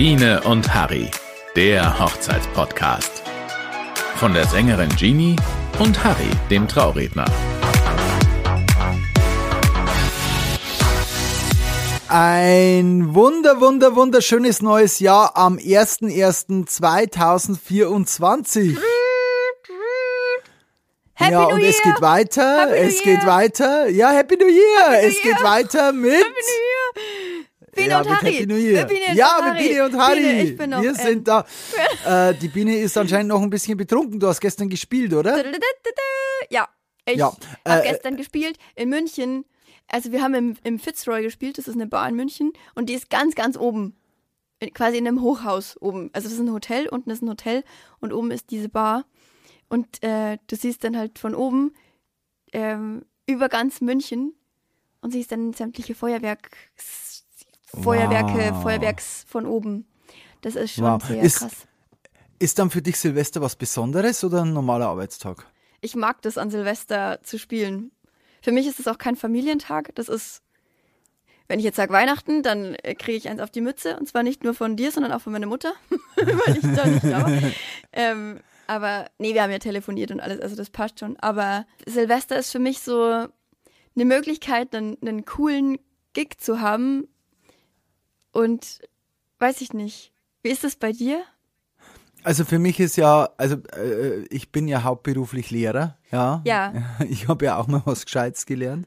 Biene und Harry, der Hochzeitspodcast. Von der Sängerin Jeannie und Harry, dem Trauredner. Ein wunder, wunder, wunderschönes neues Jahr am 01.01.2024. Happy ja, New und Year. es geht weiter, Happy New es Year. geht weiter. Ja, Happy New Year. Happy es New geht Year. weiter mit Happy New Year. Biene ja, und Harry. Happy New Year. Mit Biene ja, mit Harry. Biene und Harry. Biene, ich bin noch, Wir ähm, sind da. äh, die Biene ist anscheinend noch ein bisschen betrunken. Du hast gestern gespielt, oder? Ja, ich Ja, habe äh, gestern gespielt in München. Also wir haben im, im Fitzroy gespielt, das ist eine Bar in München und die ist ganz, ganz oben. In- Quasi in einem Hochhaus oben. Also das ist ein Hotel, unten ist ein Hotel und oben ist diese Bar. Und äh, du siehst dann halt von oben ähm, über ganz München und siehst dann sämtliche Feuerwerks, Feuerwerke, Wow. Feuerwerks von oben. Das ist schon Wow. sehr Ist- krass. Ist dann für dich Silvester was Besonderes oder ein normaler Arbeitstag? ich mag das an Silvester zu spielen. Für mich ist es auch kein Familientag. Das ist, wenn ich jetzt sage Weihnachten, dann äh, kriege ich eins auf die Mütze. Und zwar nicht nur von dir, sondern auch von meiner Mutter, weil ich da nicht da war. Ähm, aber nee, wir haben ja telefoniert und alles, also das passt schon. Aber Silvester ist für mich so eine Möglichkeit, einen, einen coolen Gig zu haben. Und weiß ich nicht. Wie ist das bei dir? Also für mich ist ja, also äh, ich bin ja hauptberuflich Lehrer, ja. Ja. Ich habe ja auch mal was Gescheites gelernt.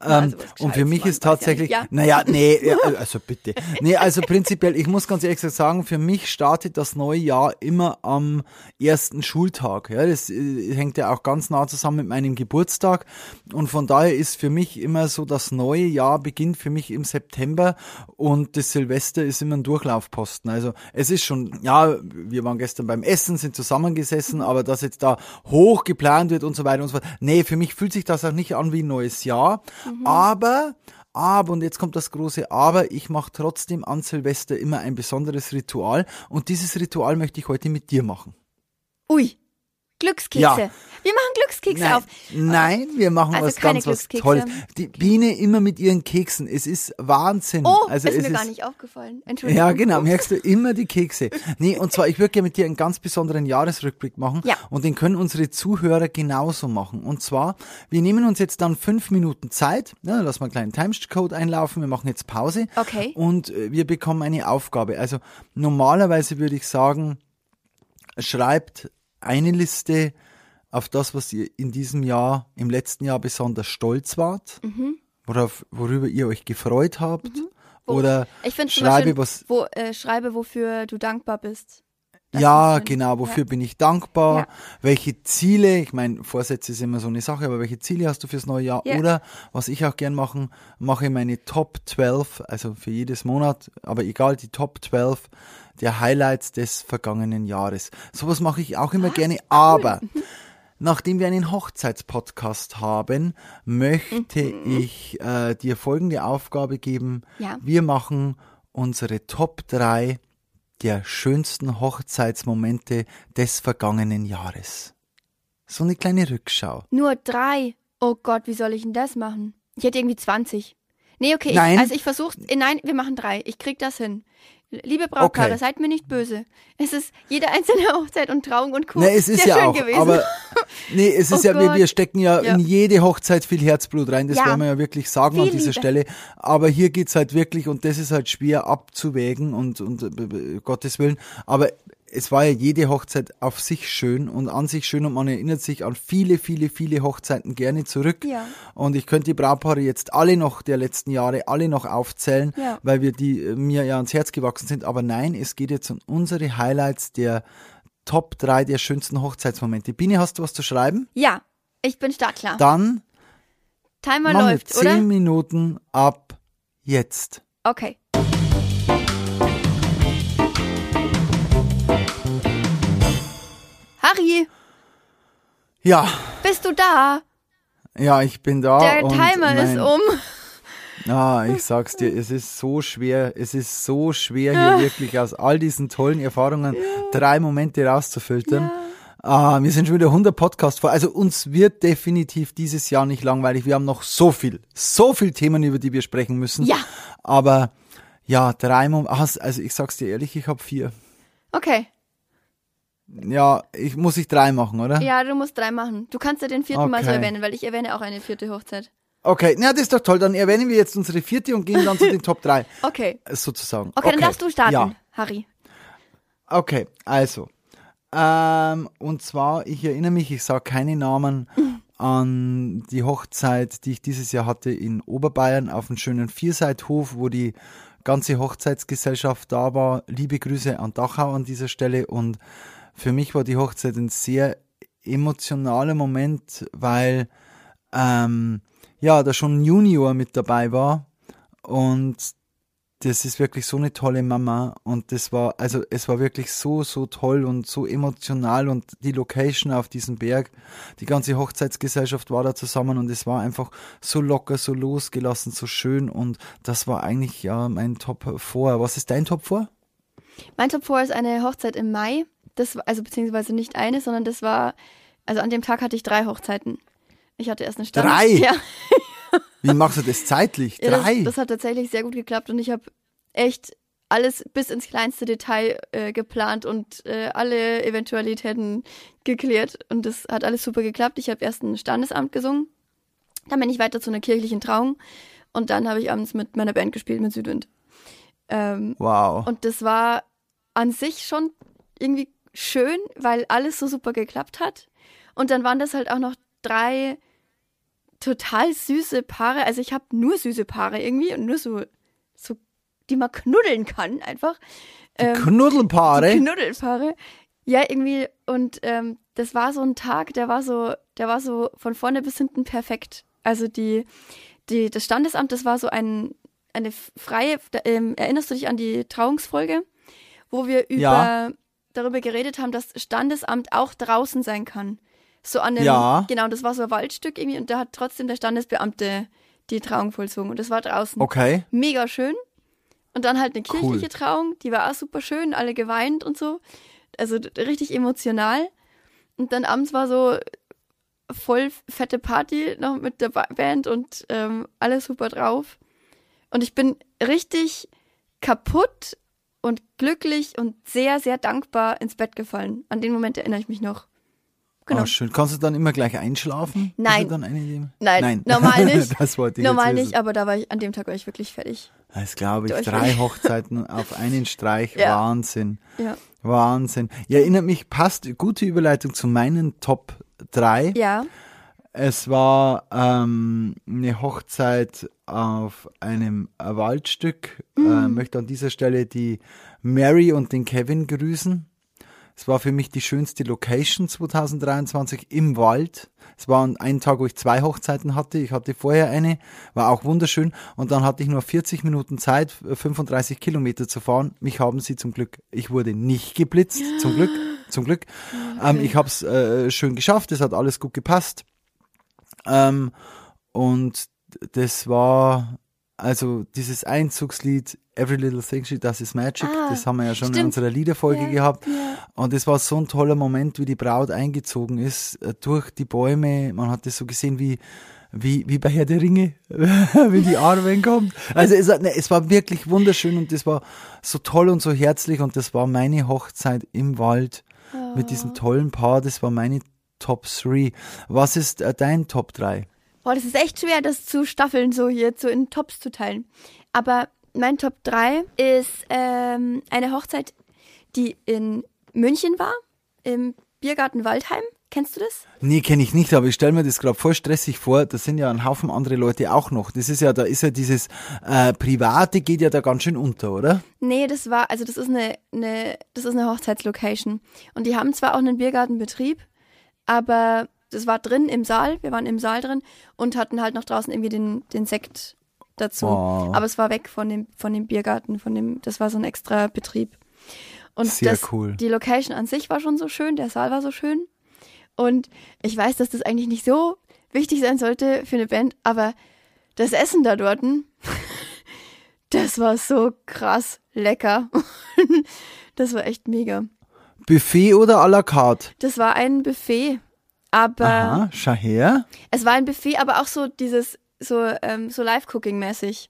Ja, Ähm, also was und für Gescheites, mich ist tatsächlich, ja. naja, nee, also bitte. Nee, also prinzipiell, ich muss ganz ehrlich sagen, für mich startet das neue Jahr immer am ersten Schultag. Ja, das äh, hängt ja auch ganz nah zusammen mit meinem Geburtstag. Und von daher ist für mich immer so, das neue Jahr beginnt für mich im September und das Silvester ist immer ein Durchlaufposten. Also es ist schon, ja, wir waren gestern beim Essen, sind zusammengesessen, aber dass jetzt da hoch geplant wird und so weiter und so fort. Nee, für mich fühlt sich das auch nicht an wie ein neues Jahr. Aber, aber, und jetzt kommt das große Aber, ich mache trotzdem an Silvester immer ein besonderes Ritual und dieses Ritual möchte ich heute mit dir machen. Ui, Glückskekse. Ja. Wir machen Glückskekse Nein, auf. nein, wir machen Also was ganz was. Tolles. Die Biene immer mit ihren Keksen. Es ist Wahnsinn. Oh, also ist mir ist, gar nicht aufgefallen. Entschuldigung. Ja, genau, merkst du immer die Kekse. Nee, und zwar, ich würde gerne mit dir einen ganz besonderen Jahresrückblick machen. Ja. Und den können unsere Zuhörer genauso machen. Und zwar, wir nehmen uns jetzt dann fünf Minuten Zeit. Ja, lass mal einen kleinen Timecode einlaufen. Wir machen jetzt Pause. Okay. Und äh, wir bekommen eine Aufgabe. Also normalerweise würde ich sagen, schreibt eine Liste auf das, was ihr in diesem Jahr, im letzten Jahr besonders stolz wart, worauf, worüber ihr euch gefreut habt. Mhm. Wo- Oder ich schreibe schön, was. wo, äh, schreibe, wofür du dankbar bist. Das ja, genau, wofür Ja. bin ich dankbar? Ja. Welche Ziele, ich meine, Vorsätze ist immer so eine Sache, aber welche Ziele hast du fürs neue Jahr? Ja. Oder, was ich auch gern machen, mache meine Top 12, also für jedes Monat, aber egal, die Top 12 der Highlights des vergangenen Jahres. Sowas mache ich auch immer gerne, aber nachdem wir einen Hochzeitspodcast haben, möchte ich äh, dir folgende Aufgabe geben. Wir machen unsere Top 3 der schönsten Hochzeitsmomente des vergangenen Jahres. So eine kleine Rückschau. Nur drei. Oh Gott, wie soll ich denn das machen? Ich hätte irgendwie 20. Nee, okay, Nein. Ich, also ich versuch's. äh, Nein, wir machen drei. Ich krieg das hin. Liebe Brautpaare, Okay. seid mir nicht böse. Es ist jede einzelne Hochzeit und Trauung und. Ne, es ist sehr ja schön auch, gewesen. aber nee, es ist Oh ja, wir, wir stecken ja, Ja. in jede Hochzeit viel Herzblut rein, das Ja. wollen wir ja wirklich sagen an Viel dieser Liebe. Stelle. Aber hier geht's halt wirklich, und das ist halt schwer abzuwägen und, und äh, Gottes Willen, aber es war ja jede Hochzeit auf sich schön und an sich schön und man erinnert sich an viele, viele, viele Hochzeiten gerne zurück. Ja. Und ich könnte die Brautpaare jetzt alle noch der letzten Jahre alle noch aufzählen, Ja. weil wir die äh, mir ja ans Herz gewachsen sind. Aber nein, es geht jetzt um unsere Highlights der Top 3 der schönsten Hochzeitsmomente. Biene, hast du was zu schreiben? ja, ich bin startklar. Dann Timer läuft, 10 oder? Minuten ab jetzt. Okay. Harry, Ja, bist du da? ja, ich bin da. Der Timer ist um. Ah, ich sag's dir, es ist so schwer, es ist so schwer, hier wirklich aus all diesen tollen Erfahrungen drei Momente rauszufiltern. Ah, wir sind schon wieder 100 Podcast vor. Also uns wird definitiv dieses Jahr nicht langweilig. Wir haben noch so viel, so viel Themen, über die wir sprechen müssen. Ja. Aber Ja, drei Momente. Also ich sag's dir ehrlich, ich habe vier. Okay. Ja, ich muss ich drei machen, oder? Ja, du musst drei machen. Du kannst ja den vierten mal so Okay. erwähnen, weil ich erwähne auch eine vierte Hochzeit. Okay, na, das ist doch toll. Dann erwähnen wir jetzt unsere vierte und gehen dann zu den Top 3, Okay. sozusagen. Okay, dann darfst du starten, Ja, Harry. okay, also. Ähm, und zwar, ich erinnere mich, ich sage keine Namen, an die Hochzeit, die ich dieses Jahr hatte in Oberbayern auf einem schönen Vierseithof, wo die ganze Hochzeitsgesellschaft da war. Liebe Grüße an Dachau an dieser Stelle. Und für mich war die Hochzeit ein sehr emotionaler Moment, weil ähm, ja, da schon ein Junior mit dabei war und das ist wirklich so eine tolle Mama und das war, also es war wirklich so, so toll und so emotional und die Location auf diesem Berg, die ganze Hochzeitsgesellschaft war da zusammen und es war einfach so locker, so losgelassen, so schön und das war eigentlich ja mein Top 4. Was ist dein Top 4? Mein Top 4 ist eine Hochzeit im Mai. Das, war- also beziehungsweise nicht eine, sondern das war, also an dem Tag hatte ich drei Hochzeiten. Ich hatte erst eine Stand. Drei? Ja, Wie machst du das zeitlich? ja Drei? das, das hat tatsächlich sehr gut geklappt und ich habe echt alles bis ins kleinste Detail äh, geplant und äh, alle Eventualitäten geklärt und das hat alles super geklappt. Ich habe erst ein Standesamt gesungen, dann bin ich weiter zu einer kirchlichen Trauung und dann habe ich abends mit meiner Band gespielt mit Südwind. Ähm, wow. Und das war an sich schon irgendwie schön, weil alles so super geklappt hat. Und dann waren das halt auch noch drei total süße Paare. Also ich habe nur süße Paare irgendwie und nur so, so, die man knuddeln kann einfach. Ähm, Knuddelpaare? die Knuddelpaare. Ja, irgendwie. Und ähm, das war so ein Tag, der war so, der war so von vorne bis hinten perfekt. Also die, die, das Standesamt, das war so ein, eine freie, da, ähm, erinnerst du dich an die Trauungsfolge, wo wir über Ja. darüber geredet haben, dass Standesamt auch draußen sein kann. So an dem, Ja. genau, das war so ein Waldstück irgendwie und da hat trotzdem der Standesbeamte die Trauung vollzogen und das war draußen Okay. mega schön. Und dann halt eine Cool. kirchliche Trauung, die war auch super schön, alle geweint und so. Also richtig emotional. Und dann abends war so voll fette Party noch mit der Ba- Band und ähm, alles super drauf. Und ich bin richtig kaputt und glücklich und sehr, sehr dankbar ins Bett gefallen. An den Moment erinnere ich mich noch. Genau. Ah, schön. Kannst du dann immer gleich einschlafen? Nein. Dann die... Nein, normal nicht. das wollte ich Normal nicht, aber da war ich, an dem Tag war ich wirklich fertig. Das glaube ich. Drei Hochzeiten auf einen Streich. Ja. Wahnsinn. Ja. Wahnsinn. Ja, erinnert mich, passt, gute Überleitung zu meinen Top 3. Ja. Es war ähm, eine Hochzeit auf einem Waldstück. Äh, möchte an dieser Stelle die Mary und den Kevin grüßen. Es war für mich die schönste Location 2023 im Wald. Es war ein Tag, wo ich zwei Hochzeiten hatte. Ich hatte vorher eine, war auch wunderschön. Und dann hatte ich nur 40 Minuten Zeit, 35 Kilometer zu fahren. Mich haben sie zum Glück, ich wurde nicht geblitzt, zum Glück, zum Glück. Ähm, ich habe es äh, schön geschafft, es hat alles gut gepasst. Ähm, und das war, also dieses Einzugslied Every Little Thing She Does Is Magic, Ah, das haben wir ja schon in stimmt. unserer Liederfolge Ja, gehabt. ja. Und es war so ein toller Moment, wie die Braut eingezogen ist, äh, durch die Bäume. Man hat das so gesehen wie, wie, wie bei Herr der Ringe, wie die Arwen kommt. Also es, ne, es war wirklich wunderschön und das war so toll und so herzlich und das war meine Hochzeit im Wald mit diesem tollen Paar. Das war meine Top 3. Was ist äh, dein Top 3? Boah, das ist echt schwer, das zu staffeln, so hier so in Tops zu teilen. Aber mein Top 3 ist ähm, eine Hochzeit, die in München war, im Biergarten Waldheim. Kennst du das? Nee, kenne ich nicht, aber ich stelle mir das gerade voll stressig vor. Da sind ja ein Haufen andere Leute auch noch. Das ist ja, da ist ja dieses äh, Private geht ja da ganz schön unter, oder? Nee, das war, also das ist eine, eine, das ist eine Hochzeitslocation. Und die haben zwar auch einen Biergartenbetrieb, aber das war drin im Saal, wir waren im Saal drin und hatten halt noch draußen irgendwie den, den Sekt dazu. Oh. Aber es war weg von dem, von dem Biergarten, von dem, das war so ein extra Betrieb. Und Sehr das, cool. die Location an sich war schon so schön, der Saal war so schön. Und ich weiß, dass das eigentlich nicht so wichtig sein sollte für eine Band, aber das Essen da dort, das war so krass lecker. das war echt mega. Buffet oder à la carte? Das war ein Buffet, aber Aha, schau her. es war ein Buffet, aber auch so dieses so ähm, so Live-Cooking-mäßig.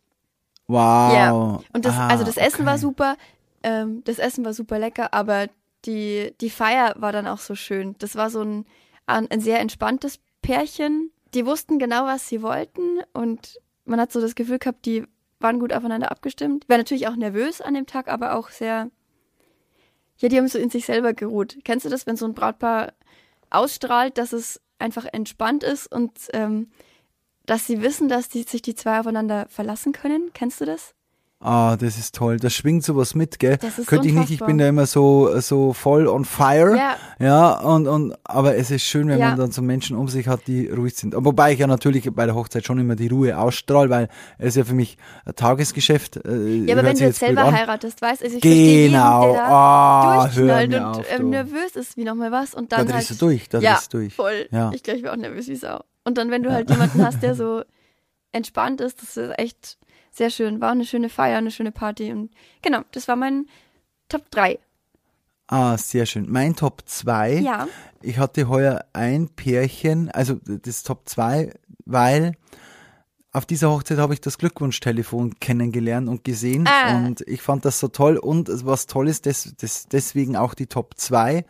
Wow. Ja. Und das, Ah, also das Essen war okay. super, ähm, das Essen war super lecker, aber die, die Feier war dann auch so schön. Das war so ein, ein ein sehr entspanntes Pärchen. Die wussten genau, was sie wollten und man hat so das Gefühl gehabt, die waren gut aufeinander abgestimmt. War natürlich auch nervös an dem Tag, aber auch sehr, ja, die haben so in sich selber geruht. Kennst du das, wenn so ein Brautpaar ausstrahlt, dass es einfach entspannt ist und ähm, dass sie wissen, dass die, sich die zwei aufeinander verlassen können? Kennst du das? Ah, das ist toll. Da schwingt sowas mit, gell? Das ist Könnte ich nicht, ich unfassbar. bin da immer so, so voll on fire. Ja. Ja, und, und, aber es ist schön, wenn Ja. man dann so Menschen um sich hat, die ruhig sind. Wobei ich ja natürlich bei der Hochzeit schon immer die Ruhe ausstrahle, weil es ist ja für mich ein Tagesgeschäft. Äh, Ja, aber wenn du jetzt selber heiratest, weißt also ich verstehe jeden, Genau. der da Ah, durchknallt und auf, ähm, du. nervös ist wie nochmal was und Da dann drehst halt, du durch, da ja, drehst du durch. voll. Ja. Ich glaube, ich wäre auch nervös wie Sau. Und dann, wenn du halt jemanden hast, der so entspannt ist, das ist echt sehr schön. War eine schöne Feier, eine schöne Party und genau, das war mein Top 3. Ah, sehr schön. Mein Top 2. Ja. Ich hatte heuer ein Pärchen, also das Top 2, weil auf dieser Hochzeit habe ich das Glückwunschtelefon kennengelernt und gesehen Ah. und ich fand das so toll und was toll ist, das, das, deswegen auch die Top 2,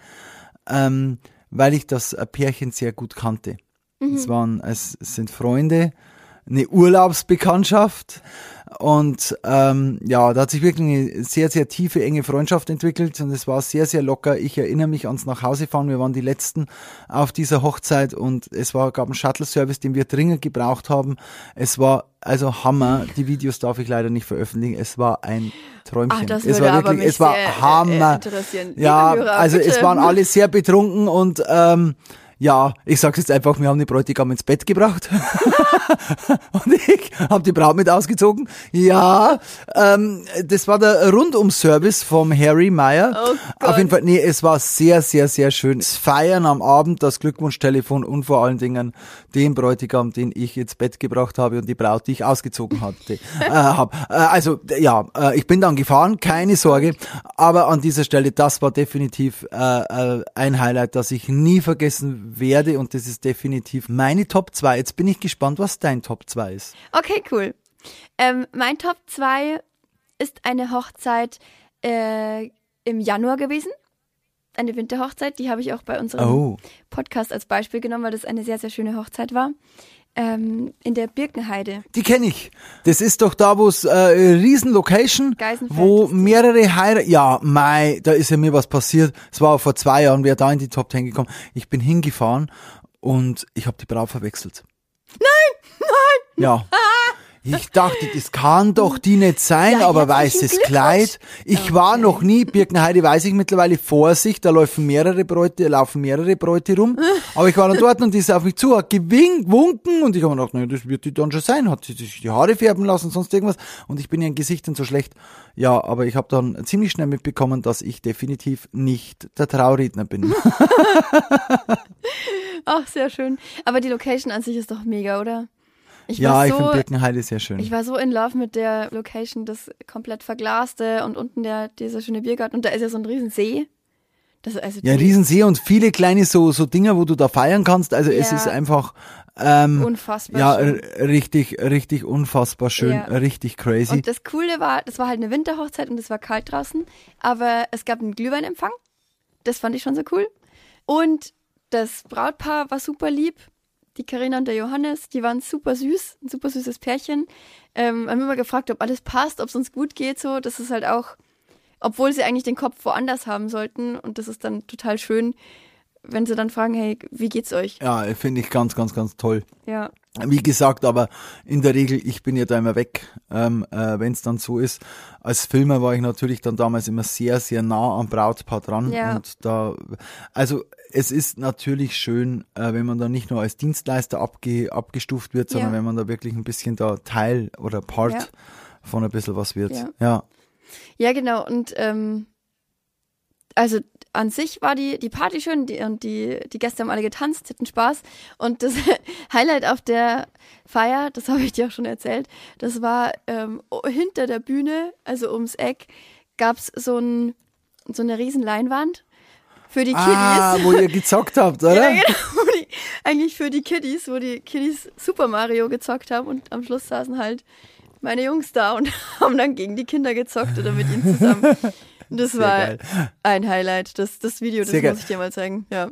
ähm, weil ich das Pärchen sehr gut kannte. Es waren, es sind Freunde, eine Urlaubsbekanntschaft und ähm, ja, da hat sich wirklich eine sehr, sehr tiefe, enge Freundschaft entwickelt und es war sehr, sehr locker. Ich erinnere mich ans Nachhausefahren. Wir waren die Letzten auf dieser Hochzeit und es war, gab einen Shuttle-Service, den wir dringend gebraucht haben. Es war also Hammer. Die Videos darf ich leider nicht veröffentlichen. Es war ein Träumchen. Ach, das es war aber wirklich, mich es war sehr, äh, Hammer. interessieren. Liebe Ja, Hörer, also es bitte. waren alle sehr betrunken und ähm, ja, ich sag's jetzt einfach, wir haben die Bräutigam ins Bett gebracht und ich habe die Braut mit ausgezogen. Ja, ähm, das war der Rundum-Service vom Harry Meyer. Oh. Auf jeden Fall, nee, es war sehr, sehr, sehr schön. Das Feiern am Abend, das Glückwunschtelefon und vor allen Dingen den Bräutigam, den ich ins Bett gebracht habe und die Braut, die ich ausgezogen hatte. äh, hab. Äh, also ja, äh, ich bin dann gefahren, keine Sorge. Aber an dieser Stelle, das war definitiv äh, äh, ein Highlight, das ich nie vergessen werde und das ist definitiv meine Top 2. Jetzt bin ich gespannt, was dein Top 2 ist. Okay, cool. Ähm, mein Top 2 ist eine Hochzeit äh, im Januar gewesen. Eine Winterhochzeit, die habe ich auch bei unserem Oh. Podcast als Beispiel genommen, weil das eine sehr, sehr schöne Hochzeit war. Ähm, in der Birkenheide. Die kenne ich. Das ist doch da, wo es äh, Riesen-Location, wo mehrere Heirat... Ja, Mai, da ist ja mir was passiert. Es war vor zwei Jahren, wer da in die Top Ten gekommen. Ich bin hingefahren und ich habe die Braut verwechselt. Nein, nein. Ja. Ich dachte, das kann doch die nicht sein, Ja, aber weißes. Kleid. Ich war noch nie, Birkenheide weiß ich mittlerweile, Vorsicht, da laufen mehrere Bräute, laufen mehrere Bräute rum. Aber ich war dann dort und die ist auf mich zu, hat gewinkt, gewunken und ich habe mir gedacht, naja, das wird die dann schon sein. Hat sie sich die Haare färben lassen, sonst irgendwas. Und ich bin ihren Gesichtern so schlecht. Ja, aber ich habe dann ziemlich schnell mitbekommen, dass ich definitiv nicht der Trauredner bin. Ach, sehr schön. Aber die Location an sich ist doch mega, oder? Ich ja, war ich so, finde Birkenheide sehr schön. Ich war so in love mit der Location, das komplett verglaste und unten der, dieser schöne Biergarten und da ist ja so ein riesen See. Das, also Ja, Riesensee und viele kleine so, so Dinger, wo du da feiern kannst. Also es Ja. ist einfach ähm, Unfassbar ja schön. richtig, richtig unfassbar schön, Ja. richtig crazy. Und das Coole war, das war halt eine Winterhochzeit und es war kalt draußen, aber es gab einen Glühweinempfang. Das fand ich schon so cool. Und das Brautpaar war super lieb. Die Karina und der Johannes, die waren super süß, ein super süßes Pärchen. Ähm, haben immer gefragt, ob alles passt, ob es uns gut geht, so. Das ist halt auch, obwohl sie eigentlich den Kopf woanders haben sollten. Und das ist dann total schön, wenn sie dann fragen, hey, wie geht's euch? ja, finde ich ganz, ganz, ganz toll. Ja. Wie gesagt, aber in der Regel, ich bin ja da immer weg, ähm, äh, wenn es dann so ist. Als Filmer war ich natürlich dann damals immer sehr, sehr nah am Brautpaar dran. Ja. Und da, also es ist natürlich schön, äh, wenn man da nicht nur als Dienstleister abge, abgestuft wird, sondern Ja. wenn man da wirklich ein bisschen da Teil oder Part Ja. von ein bisschen was wird. Ja. ja. Ja, genau. Und ähm, also an sich war die, die Party schön die, und die, die Gäste haben alle getanzt, hatten Spaß. Und das Highlight auf der Feier, das habe ich dir auch schon erzählt, das war ähm, hinter der Bühne, also ums Eck, gab es so, ein, so eine riesen Leinwand für die Kiddies. Ah, wo ihr gezockt habt, oder? Ja, genau, die, eigentlich für die Kiddies, wo die Kiddies Super Mario gezockt haben und am Schluss saßen halt meine Jungs da und haben dann gegen die Kinder gezockt oder mit ihnen zusammen. Das Sehr war geil. ein Highlight. Das, das Video, das Sehr geil. muss ich dir mal zeigen. Ja.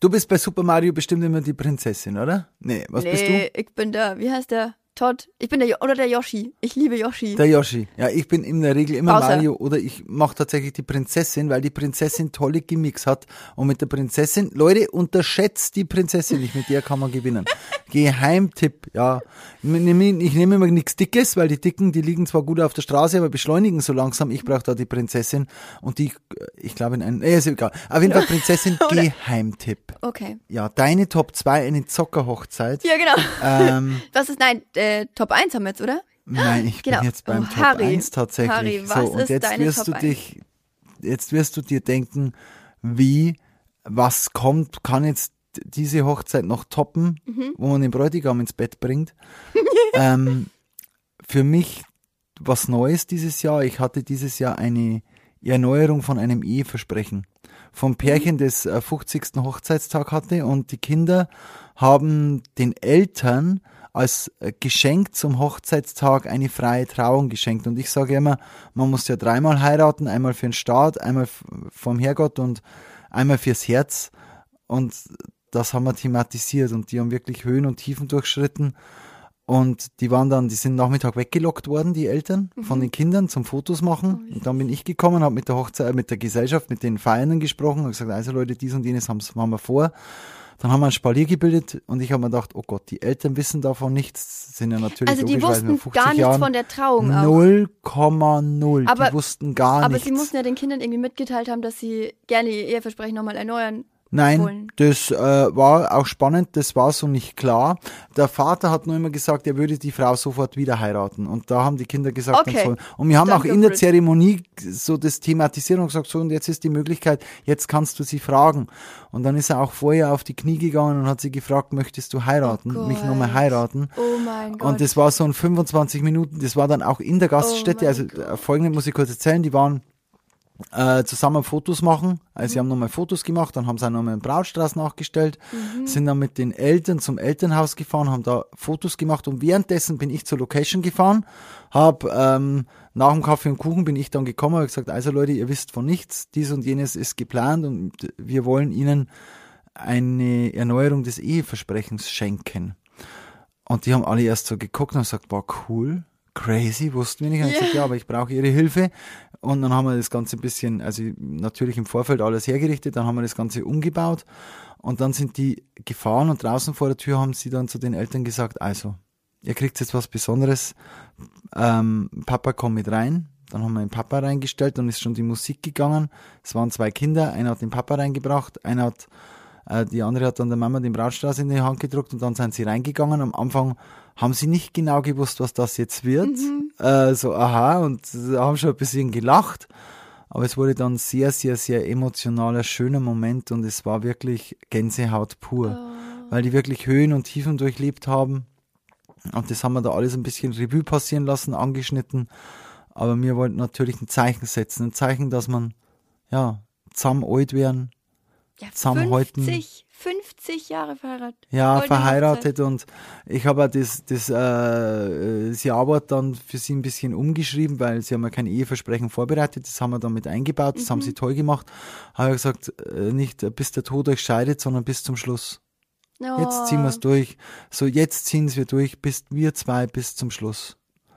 Du bist bei Super Mario bestimmt immer die Prinzessin, oder? Nee, was nee, bist du? ich bin der, wie heißt der? Todd. Ich bin der, oder der Yoshi. Ich liebe Yoshi. Der Yoshi. Ja, ich bin in der Regel immer Bowser. Mario oder ich mache tatsächlich die Prinzessin, weil die Prinzessin tolle Gimmicks hat. Und mit der Prinzessin, Leute, unterschätzt die Prinzessin nicht, mit der kann man gewinnen. Geheimtipp, ja. Ich nehme, ich nehme immer nichts Dickes, weil die Dicken, die liegen zwar gut auf der Straße, aber beschleunigen so langsam. Ich brauche da die Prinzessin und die, ich glaube in einen, äh, ist egal. Auf jeden Fall Prinzessin, Geheimtipp. Okay. Ja, deine Top 2, eine Zockerhochzeit. Ja, genau. Ähm, Was ist, nein, äh, Top 1 haben wir jetzt, oder? Nein, ich Genau. bin jetzt beim Oh, Top Harry. 1 tatsächlich. Harry, was so, und ist jetzt deine wirst Top du 1? dich, jetzt wirst du dir denken, wie, was kommt, kann jetzt diese Hochzeit noch toppen, Mhm. wo man den Bräutigam ins Bett bringt. ähm, für mich was Neues dieses Jahr. Ich hatte dieses Jahr eine Erneuerung von einem Eheversprechen. Vom Pärchen, das äh, 50. Hochzeitstag hatte und die Kinder haben den Eltern als äh, Geschenk zum Hochzeitstag eine freie Trauung geschenkt. Und ich sage immer, man muss ja dreimal heiraten, einmal für den Staat, einmal vom Herrgott und einmal fürs Herz. Und das haben wir thematisiert und die haben wirklich Höhen und Tiefen durchschritten. Und die waren dann, die sind Nachmittag weggelockt worden, die Eltern, von den Kindern zum Fotos machen. Und dann bin ich gekommen, habe mit der Hochzeit, mit der Gesellschaft, mit den Feiernden gesprochen und gesagt, also Leute, dies und jenes haben's- haben wir vor. Dann haben wir ein Spalier gebildet und ich habe mir gedacht, oh Gott, die Eltern wissen davon nichts, sind ja natürlich Also die wussten 50 gar nichts Jahren. von der Trauung auch. 0,0. Aber- Die wussten gar Aber nichts. sie mussten ja den Kindern irgendwie mitgeteilt haben, dass sie gerne ihr Eheversprechen nochmal erneuern Nein, wollen. das äh, war auch spannend, das war so nicht klar. Der Vater hat nur immer gesagt, er würde die Frau sofort wieder heiraten. Und da haben die Kinder gesagt, Okay. dann soll. Und wir haben Dann auch in der. Zeremonie so das thematisiert und gesagt, so, und jetzt ist die Möglichkeit, jetzt kannst du sie fragen. Und dann ist er auch vorher auf die Knie gegangen und hat sie gefragt, möchtest du heiraten, Oh mich nochmal heiraten? Oh mein Gott. Und das war so ein 25 Minuten, das war dann auch in der Gaststätte. Oh also äh, folgende muss ich kurz erzählen, die waren äh, zusammen Fotos machen. Also sie haben nochmal Fotos gemacht, dann haben sie auch nochmal einen Brautstrauß nachgestellt, Mhm. sind dann mit den Eltern zum Elternhaus gefahren, haben da Fotos gemacht und währenddessen bin ich zur Location gefahren, habe ähm, nach dem Kaffee und Kuchen bin ich dann gekommen und gesagt, also Leute, ihr wisst von nichts, dies und jenes ist geplant und wir wollen ihnen eine Erneuerung des Eheversprechens schenken. Und die haben alle erst so geguckt und gesagt, war cool, crazy, wussten wir nicht. Und ich Ja. gesagt, ja, aber ich brauche ihre Hilfe. Und dann haben wir das Ganze ein bisschen, also natürlich im Vorfeld alles hergerichtet, dann haben wir das Ganze umgebaut. Und dann sind die gefahren und draußen vor der Tür haben sie dann zu den Eltern gesagt, also, ihr kriegt jetzt was Besonderes. Ähm, Papa komm mit rein. Dann haben wir den Papa reingestellt, dann ist schon die Musik gegangen. Es waren zwei Kinder, einer hat den Papa reingebracht, einer hat die andere hat dann der Mama den Brautstrauß in die Hand gedruckt und dann sind sie reingegangen. Am Anfang haben sie nicht genau gewusst, was das jetzt wird. Äh, so, aha, und sie haben schon ein bisschen gelacht. Aber es wurde dann sehr, sehr, sehr emotionaler, schöner Moment und es war wirklich Gänsehaut pur. Weil die wirklich Höhen und Tiefen durchlebt haben. Und das haben wir da alles ein bisschen Revue passieren lassen, angeschnitten. Aber wir wollten natürlich ein Zeichen setzen. Ein Zeichen, dass man, ja, zusammen alt werden, ja, zusammenhalten. 50, 50 Jahre verheiratet. ja, Goldene verheiratet und ich habe das, das, äh, das Jawort dann für sie ein bisschen umgeschrieben, weil sie haben ja kein Eheversprechen vorbereitet, das haben wir dann mit eingebaut, das haben sie toll gemacht. Habe ich gesagt, äh, nicht äh, bis der Tod euch scheidet, sondern bis zum Schluss. Oh, Jetzt ziehen wir es durch. So, jetzt ziehen wir durch, bis wir zwei bis zum Schluss.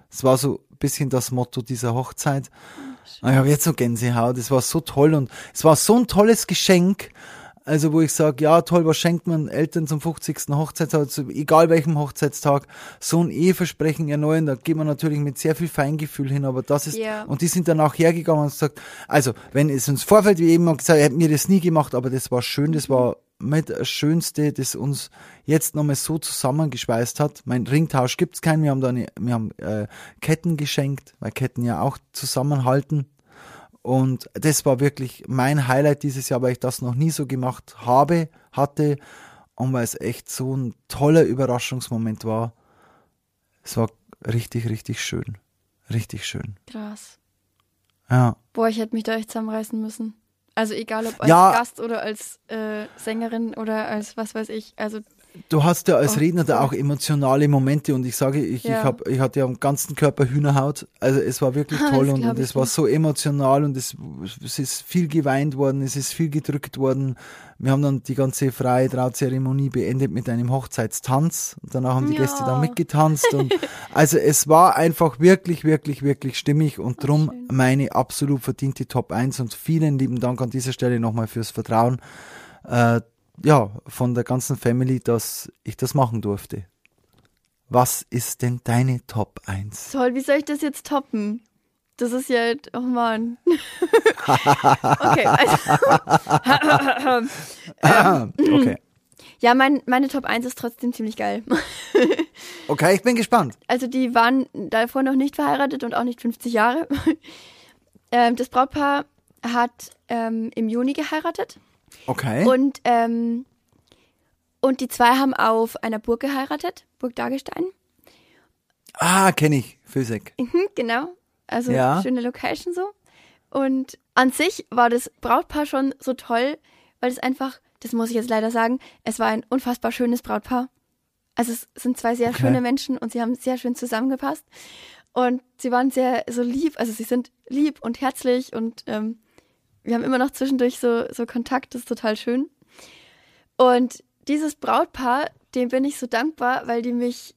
Es war so ein bisschen das Motto dieser Hochzeit. Und ich habe jetzt so Gänsehaut. Es war so toll und es war so ein tolles Geschenk. Also, wo ich sage, ja, toll, was schenkt man Eltern zum 50. Hochzeitstag, also, egal welchem Hochzeitstag, so ein Eheversprechen erneuern, da geht man natürlich mit sehr viel Feingefühl hin, aber das ist, Ja. und die sind dann auch hergegangen und gesagt, also, wenn es uns Vorfeld, wie eben gesagt, hätten wir das nie gemacht, aber das war schön, das war mit das Schönste, das uns jetzt nochmal so zusammengeschweißt hat. Mein Ringtausch gibt's keinen, wir haben da eine, wir haben äh, Ketten geschenkt, weil Ketten ja auch zusammenhalten. Und das war wirklich mein Highlight dieses Jahr, weil ich das noch nie so gemacht habe, hatte und weil es echt so ein toller Überraschungsmoment war. Es war richtig, richtig schön. Richtig schön. Krass. Ja. Boah, ich hätte mich da echt zusammenreißen müssen. Also egal ob als Ja. Gast oder als äh, Sängerin oder als was weiß ich. Also Du hast ja als Oh, Redner da auch emotionale Momente und ich sage, ich, ich, Ja. hab, ich hatte ja am ganzen Körper Hühnerhaut. Also es war wirklich Das toll und, glaub und ich es war so emotional und es, es ist viel geweint worden, es ist viel gedrückt worden. Wir haben dann die ganze freie Trauzeremonie beendet mit einem Hochzeitstanz. Und danach haben die Ja. Gäste dann mitgetanzt. Und also es war einfach wirklich, wirklich, wirklich stimmig und drum schön. meine absolut verdiente Top 1 und vielen lieben Dank an dieser Stelle nochmal fürs Vertrauen. Äh, ja, von der ganzen Family, dass ich das machen durfte. Was ist denn deine Top 1? Toll, wie soll ich das jetzt toppen? Das ist ja, oh Mann. okay, also, Okay. ja, mein, meine Top 1 ist trotzdem ziemlich geil. Okay, ich bin gespannt. Also die waren davor noch nicht verheiratet und auch nicht 50 Jahre. ähm, das Brautpaar hat ähm, im Juni geheiratet Okay. und, ähm, und die zwei haben auf einer Burg geheiratet, Burg Dagestein. ah, kenne ich. Physik. Mhm, genau. Also Ja. schöne Location so. Und an sich war das Brautpaar schon so toll, weil es einfach, das muss ich jetzt leider sagen, es war ein unfassbar schönes Brautpaar. Also es sind zwei sehr Okay. schöne Menschen und sie haben sehr schön zusammengepasst. Und sie waren sehr so lieb, also sie sind lieb und herzlich und ähm, wir haben immer noch zwischendurch so, so Kontakt, das ist total schön. Und dieses Brautpaar, dem bin ich so dankbar, weil die mich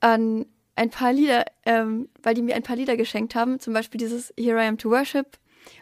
an ein paar Lieder, ähm, weil die mir ein paar Lieder geschenkt haben, zum Beispiel dieses Here I Am to Worship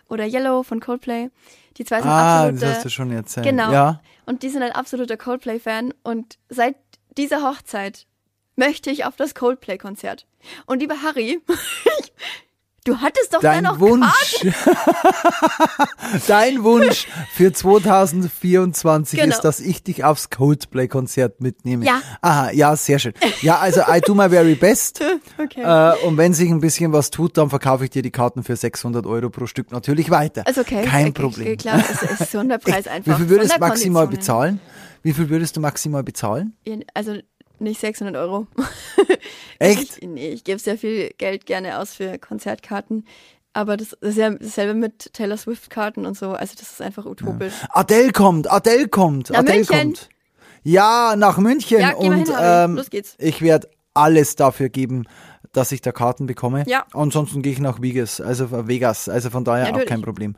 oder Yellow von Coldplay. Die zwei sind Ah, absolute, das hast du schon erzählt. Genau. Ja. und die sind ein absoluter Coldplay-Fan und seit dieser Hochzeit möchte ich auf das Coldplay-Konzert. Und lieber Harry, du hattest doch Dein noch Wunsch. Dein Wunsch für 2024 Genau. ist, dass ich dich aufs Coldplay-Konzert mitnehme. Ja. Aha, ja, sehr schön. Ja, also I do my very best. Okay. Äh, und wenn sich ein bisschen was tut, dann verkaufe ich dir die Karten für 600 Euro pro Stück natürlich weiter. Ist okay. Kein okay, Problem. Klar, ist, ist Sonderpreis einfach. Wie viel würdest du maximal bezahlen? Wie viel würdest du maximal bezahlen? Also nicht 600 Euro. Echt? Ich, nee, ich gebe sehr viel Geld gerne aus für Konzertkarten. Aber das ist ja dasselbe mit Taylor Swift-Karten und so. Also das ist einfach utopisch. Adele kommt, Adele kommt, Nach Adele München. kommt. Ja, nach München Ja, und hin, ähm, Los geht's. ich werde alles dafür geben, dass ich da Karten bekomme. Ja. Ansonsten gehe ich nach Vegas, also Vegas, also von daher auch Natürlich. kein Problem.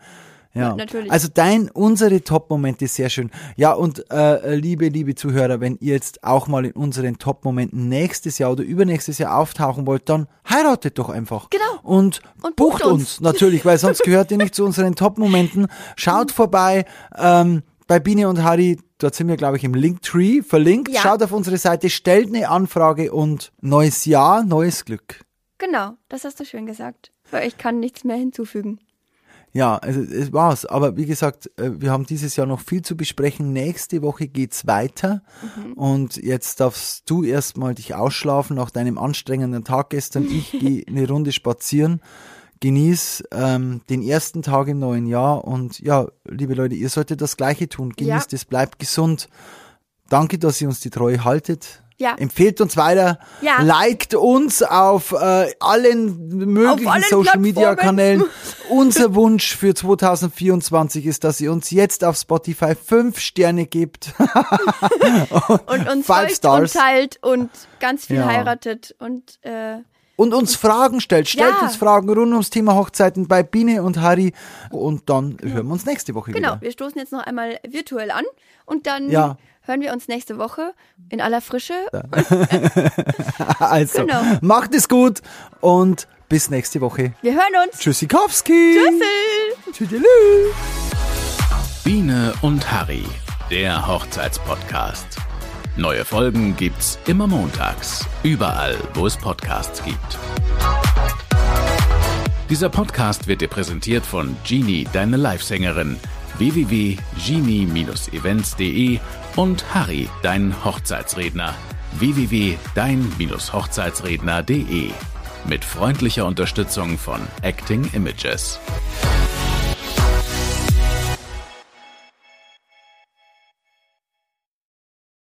Ja, natürlich. Also dein, unsere Top-Momente ist sehr schön. Ja, und äh, liebe, liebe Zuhörer, wenn ihr jetzt auch mal in unseren Top-Momenten nächstes Jahr oder übernächstes Jahr auftauchen wollt, dann heiratet doch einfach. Genau. Und, Und bucht bucht uns. uns. natürlich, weil sonst gehört ihr nicht zu unseren Top-Momenten. Schaut vorbei ähm, bei Biene und Harry, dort sind wir, glaube ich, im Linktree verlinkt. Ja. Schaut auf unsere Seite, stellt eine Anfrage und neues Jahr, neues Glück. Genau, das hast du schön gesagt. Ich kann nichts mehr hinzufügen. Ja, also es war's. Aber wie gesagt, äh, wir haben dieses Jahr noch viel zu besprechen. Nächste Woche geht's weiter. Und jetzt darfst du erstmal dich ausschlafen nach deinem anstrengenden Tag gestern. Ich gehe eine Runde spazieren. Genieß ähm, den ersten Tag im neuen Jahr und ja, liebe Leute, ihr solltet das Gleiche tun. Genießt es, bleibt gesund. Danke, dass ihr uns die Treue haltet. Ja. Empfehlt uns weiter. Ja. Liked uns auf äh, allen möglichen allen Social Media. Kanälen. Unser Wunsch für 2024 ist, dass ihr uns jetzt auf Spotify fünf Sterne gebt. Und uns Five folgt Stars. und teilt und ganz viel Ja. heiratet und äh, Und uns Fragen stellt. Stellt Ja. uns Fragen rund ums Thema Hochzeiten bei Biene und Harry. Und dann hören wir uns nächste Woche genau, wieder. wir stoßen jetzt noch einmal virtuell an und dann Ja. Hören wir uns nächste Woche in aller Frische. Also, Genau. macht es gut und bis nächste Woche. Wir hören uns. Tschüssikowski. Tschüssi. Tschüssi. Biene und Harry, der Hochzeitspodcast. Neue Folgen gibt's immer montags, überall, wo es Podcasts gibt. Dieser Podcast wird dir präsentiert von Genie, deine Livesängerin, www.genie-events.de und Harry, dein Hochzeitsredner, www.dein-hochzeitsredner.de. Mit freundlicher Unterstützung von Acting Images.